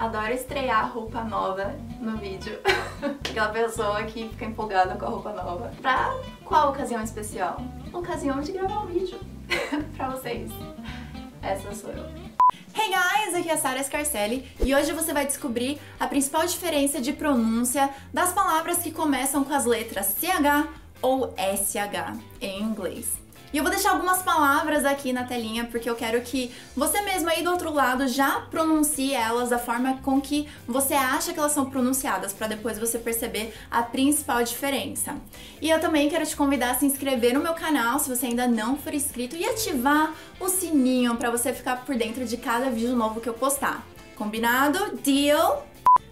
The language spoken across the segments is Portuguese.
adoro estrear roupa nova no vídeo. Aquela pessoa que fica empolgada com a roupa nova. Pra qual ocasião especial? Ocasião de gravar um vídeo pra vocês. Essa sou eu. Hey guys, aqui é a Sara Scarcelli e hoje você vai descobrir a principal diferença de pronúncia das palavras que começam com as letras CH ou SH em inglês. E eu vou deixar algumas palavras aqui na telinha porque eu quero que você mesmo aí do outro lado já pronuncie elas da forma com que você acha que elas são pronunciadas, para depois você perceber a principal diferença. E eu também quero te convidar a se inscrever no meu canal se você ainda não for inscrito e ativar o sininho para você ficar por dentro de cada vídeo novo que eu postar. Combinado? Deal?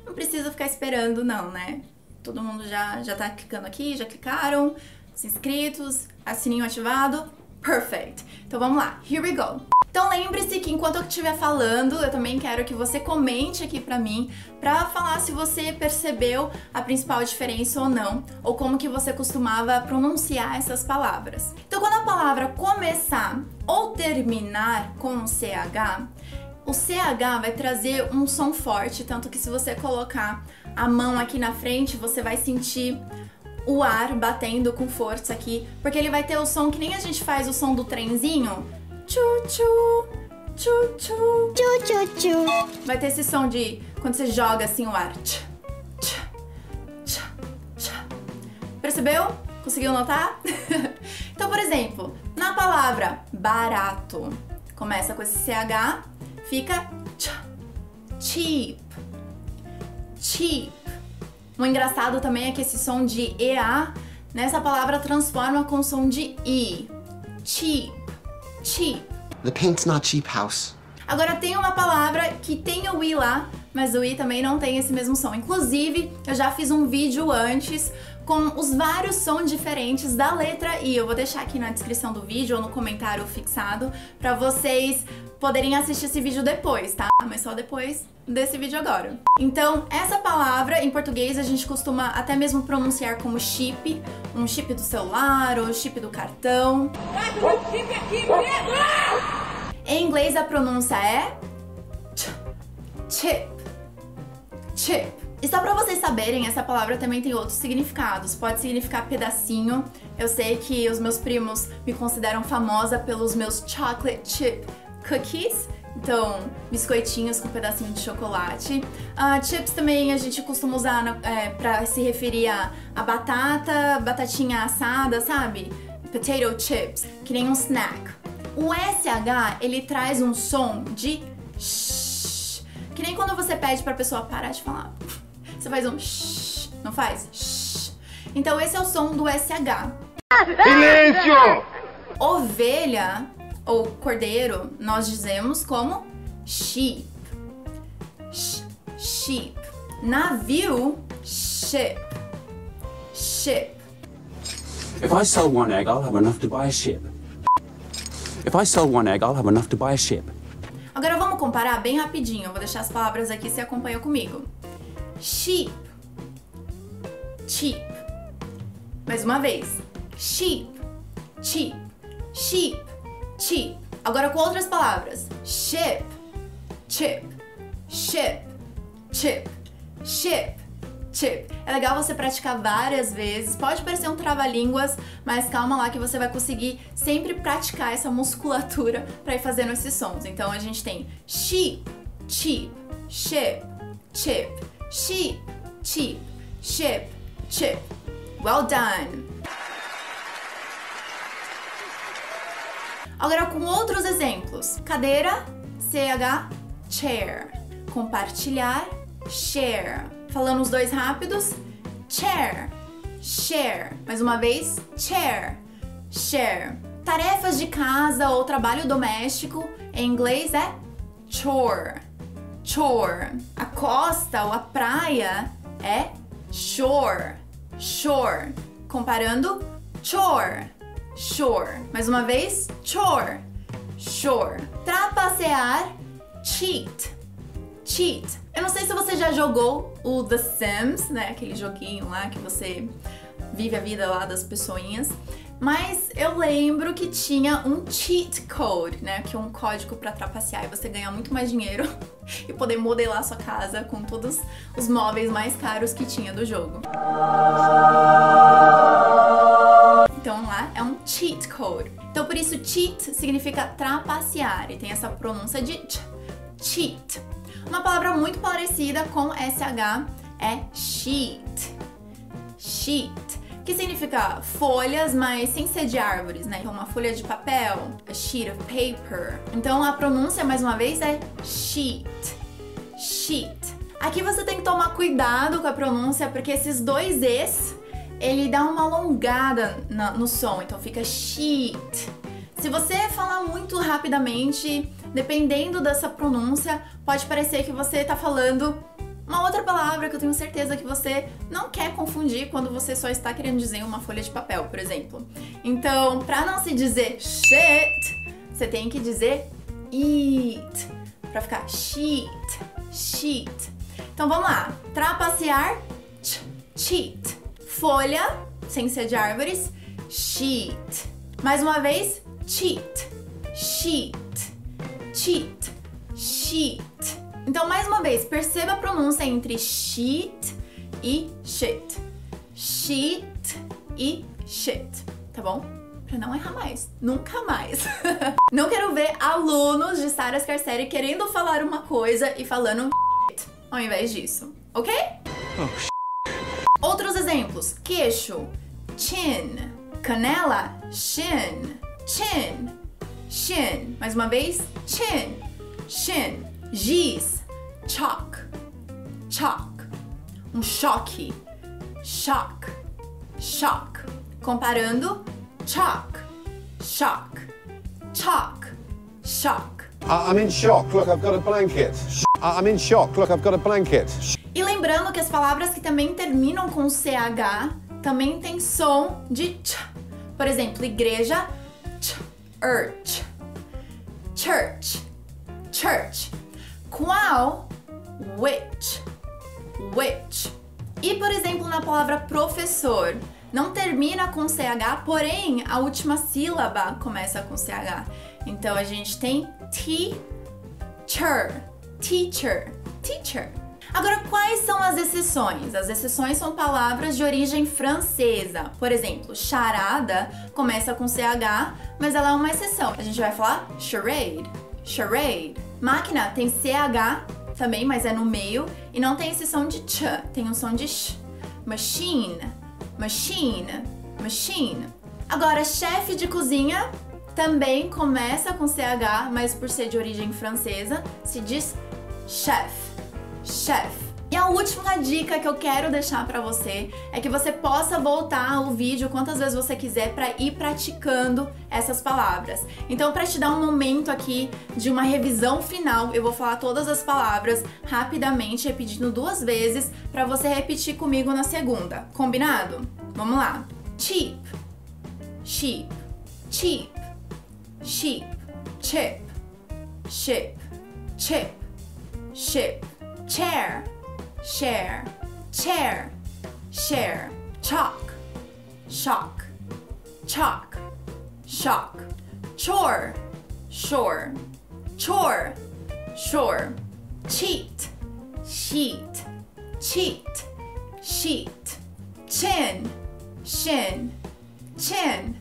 Não precisa ficar esperando não, né? Todo mundo já já tá clicando aqui, já clicaram? Inscritos, sininho ativado, perfect. Então vamos lá, here we go. Então lembre-se que enquanto eu estiver falando, eu também quero que você comente aqui pra mim, pra falar se você percebeu a principal diferença ou não, ou como que você costumava pronunciar essas palavras. Então quando a palavra começar ou terminar com CH, o CH vai trazer um som forte, tanto que se você colocar a mão aqui na frente, você vai sentir o ar batendo com força aqui, porque ele vai ter o som que nem a gente faz o som do trenzinho. Tchu tchu, tchu tchu, tchu tchu tchu. Vai ter esse som de quando você joga assim o ar. Tch, tch, tch, tch. Percebeu? Conseguiu notar? então, por exemplo, na palavra barato, começa com esse CH, fica ch, cheap, cheap. O engraçado também é que esse som de EA nessa palavra transforma com som de I. Cheap. Cheap. The paint's not cheap house. Agora tem uma palavra que tem o I lá, mas o I também não tem esse mesmo som. Inclusive, eu já fiz um vídeo antes com os vários sons diferentes da letra I. Eu vou deixar aqui na descrição do vídeo ou no comentário fixado para vocês poderem assistir esse vídeo depois, tá? Mas só depois desse vídeo agora. Então, essa palavra em português a gente costuma até mesmo pronunciar como chip, um chip do celular ou chip do cartão. Em inglês a pronúncia é chip, chip. E só pra vocês saberem, essa palavra também tem outros significados. Pode significar pedacinho. Eu sei que os meus primos me consideram famosa pelos meus chocolate chip cookies, então biscoitinhos com pedacinho de chocolate. Uh, chips também a gente costuma usar é, para se referir a, a batata, batatinha assada, sabe? Potato chips, que nem um snack. O SH, ele traz um som de shh, que nem quando você pede pra pessoa parar de falar. Você faz um shh, não faz? Shh. Então esse é o som do SH. Silêncio! Ovelha ou cordeiro, nós dizemos como sheep. Sh sheep. Navio, ship. Ship. If I sell one egg, I'll have enough to buy a ship. If I sell one egg, I'll have enough to buy a ship. Agora vamos comparar bem rapidinho. Eu vou deixar as palavras aqui, você acompanha comigo. Sheep. Cheap. Mais uma vez. Sheep. Cheap. Sheep cheap. Agora com outras palavras. Ship, chip, ship, chip, ship, chip. É legal você praticar várias vezes. Pode parecer um trava-línguas, mas calma lá que você vai conseguir sempre praticar essa musculatura para ir fazendo esses sons. Então a gente tem sheep, cheap, ship, chip, sheep, cheap, ship, chip. Well done! Agora com outros exemplos. Cadeira, CH, chair. Compartilhar, share. Falando os dois rápidos, chair, share. Mais uma vez, chair, share. Tarefas de casa ou trabalho doméstico, em inglês é chore, chore. A costa ou a praia é shore, shore. Comparando, chore shore. Mais uma vez, chore, shore. Trapacear, cheat, cheat. Eu não sei se você já jogou o The Sims, né? Aquele joguinho lá que você vive a vida lá das pessoinhas. Mas eu lembro que tinha um cheat code, né? Que é um código para trapacear e você ganhar muito mais dinheiro e poder modelar sua casa com todos os móveis mais caros que tinha do jogo. Então lá é um cheat code. Então por isso cheat significa trapacear e tem essa pronúncia de ch, cheat. Uma palavra muito parecida com SH é sheet. Sheet que significa folhas, mas sem ser de árvores, né? Então, uma folha de papel, a sheet of paper. Então, a pronúncia, mais uma vez, é sheet. Sheet. Aqui você tem que tomar cuidado com a pronúncia, porque esses dois Es, ele dá uma alongada no som, então fica sheet. Se você falar muito rapidamente, dependendo dessa pronúncia, pode parecer que você tá falando uma outra palavra que eu tenho certeza que você não quer confundir quando você só está querendo dizer uma folha de papel, por exemplo. Então, para não se dizer shit, você tem que dizer eat, para ficar sheet, sheet. Então vamos lá. Trapacear, ch, cheat. Folha, sem ser de árvores, sheet. Mais uma vez, cheat, sheet, cheat, sheet. Então, mais uma vez, perceba a pronúncia entre sheet e shit. Sheet e shit, tá bom? Pra não errar mais. Nunca mais. não quero ver alunos de Sara Scarceri querendo falar uma coisa e falando shit ao invés disso, ok? Oh, Outros exemplos: queixo, chin, canela, shin, chin, shin. Mais uma vez, chin, shin, giz, chalk, chalk. Um choque, shock, shock. Comparando, chalk, shock, chalk, shock. I'm in shock. Look, I've got a blanket. I'm in shock. Look, I've got a blanket. E lembrando que as palavras que também terminam com CH também tem som de ch. Por exemplo, igreja, church. Church, church. Qual which, which. E, por exemplo, na palavra professor, não termina com CH, porém a última sílaba começa com CH. Então a gente tem teacher, teacher, teacher. Agora, quais são as exceções? As exceções são palavras de origem francesa. Por exemplo, charada começa com CH, mas ela é uma exceção. A gente vai falar charade, charade. Máquina tem CH também, mas é no meio. E não tem esse som de ch, tem um som de sh. Machine, machine, machine. Agora, chefe de cozinha também começa com CH, mas por ser de origem francesa, se diz chef, chef. E a última dica que eu quero deixar para você é que você possa voltar o vídeo quantas vezes você quiser para ir praticando essas palavras. Então, para te dar um momento aqui de uma revisão final, eu vou falar todas as palavras rapidamente, repetindo duas vezes, para você repetir comigo na segunda. Combinado? Vamos lá. Cheap, sheep, cheap, sheep, chip, ship, chip, ship, chair share, chair, share, chalk, shock, chalk, shock, chore, shore, chore, shore, cheat, sheet, cheat, sheet, chin, shin, chin,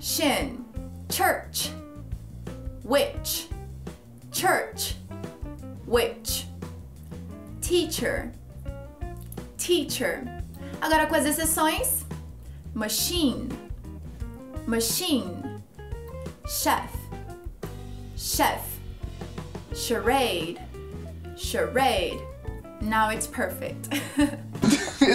shin, church, witch, church, witch, teacher, teacher. Agora com as exceções: machine, machine, chef, chef, charade, charade. Now it's perfect.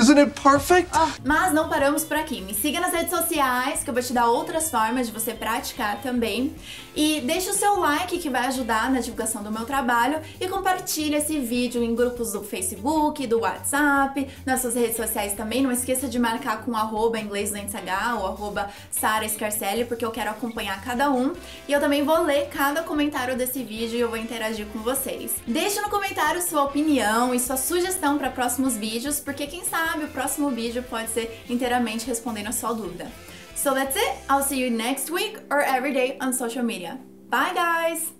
Isn't it perfect? Oh, mas não paramos por aqui. Me siga nas redes sociais, que eu vou te dar outras formas de você praticar também. E deixa o seu like que vai ajudar na divulgação do meu trabalho e compartilha esse vídeo em grupos do Facebook, do WhatsApp, nas suas redes sociais também. Não esqueça de marcar com arroba inglês H ou arroba Sara Scarcelli, porque eu quero acompanhar cada um. E eu também vou ler cada comentário desse vídeo e eu vou interagir com vocês. Deixe no comentário sua opinião e sua sugestão para próximos vídeos, porque quem sabe o próximo vídeo pode ser inteiramente respondendo a sua dúvida. So that's it. I'll see you next week or every day on social media. Bye, guys!